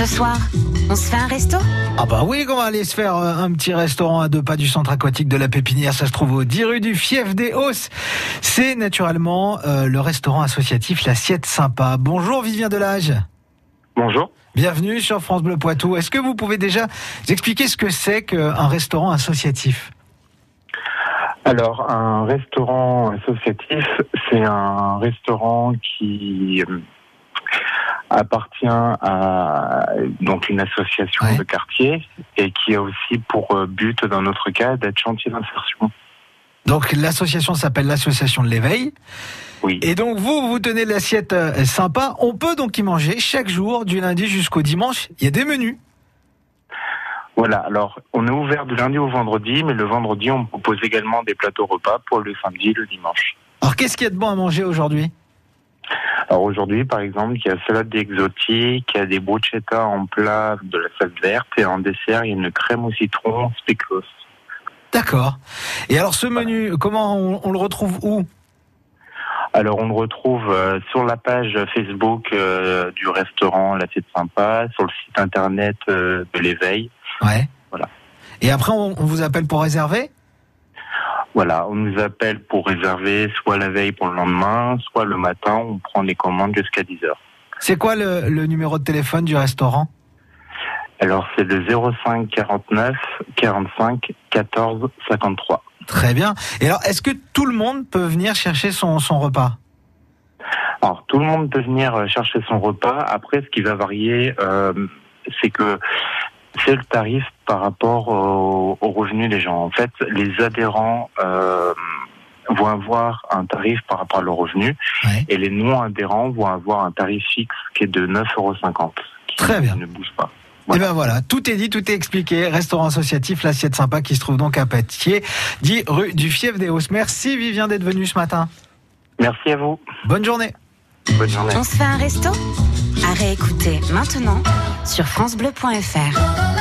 Ce soir, on se fait un resto Ah bah oui qu'on va aller se faire euh, un petit restaurant à deux pas du centre aquatique de la Pépinière. Ça se trouve au 10 rue du Fief des Hausses. C'est naturellement euh, le restaurant associatif L'Assiette Sympa. Bonjour Vivien Delage. Bonjour. Bienvenue sur France Bleu Poitou. Est-ce que vous pouvez déjà expliquer ce que c'est qu'un restaurant associatif? Alors, un restaurant associatif, c'est un restaurant qui euh, appartient à donc une association Ouais. de quartier et qui a aussi pour euh, but, dans notre cas, d'être chantier d'insertion. Donc l'association s'appelle l'association de l'éveil. Oui. Et donc vous, vous tenez l'assiette euh, sympa. On peut donc y manger chaque jour, du lundi jusqu'au dimanche. Il y a des menus. Voilà. Alors, on est ouvert du lundi au vendredi, mais le vendredi, on propose également des plateaux repas pour le samedi et le dimanche. Alors qu'est-ce qu'il y a de bon à manger aujourd'hui? Alors aujourd'hui, par exemple, il y a salade exotique, il y a des bruschetta en plat de la salade verte et en dessert, il y a une crème au citron spéculoos. D'accord. Et alors ce menu, comment on, on le retrouve où? Alors on le retrouve euh, sur la page Facebook euh, du restaurant L'assiette sympa, sur le site internet euh, de l'éveil. Ouais. Voilà. Et après, on, on vous appelle pour réserver? Voilà, on nous appelle pour réserver soit la veille pour le lendemain, soit le matin, on prend les commandes jusqu'à 10 heures. C'est quoi le, le numéro de téléphone du restaurant? Alors c'est le 05 49 45 14 53. Très bien. Et alors, est-ce que tout le monde peut venir chercher son, son repas? Alors tout le monde peut venir euh, chercher son repas. Après, ce qui va varier, euh, c'est que c'est le tarif par rapport au, au revenu des gens. En fait, les adhérents euh, vont avoir un tarif par rapport à leur revenu Ouais. et les non-adhérents vont avoir un tarif fixe qui est de 9,50 euros. Très bien. ne bouge pas. Et ben voilà, tout est dit, tout est expliqué. Restaurant associatif, l'assiette sympa qui se trouve donc à Pâtier, dit rue du Fief des Hausses. Merci Vivien d'être venu ce matin. Merci à vous. Bonne journée. Bonne journée. On se fait un resto À réécouter maintenant sur FranceBleu.fr.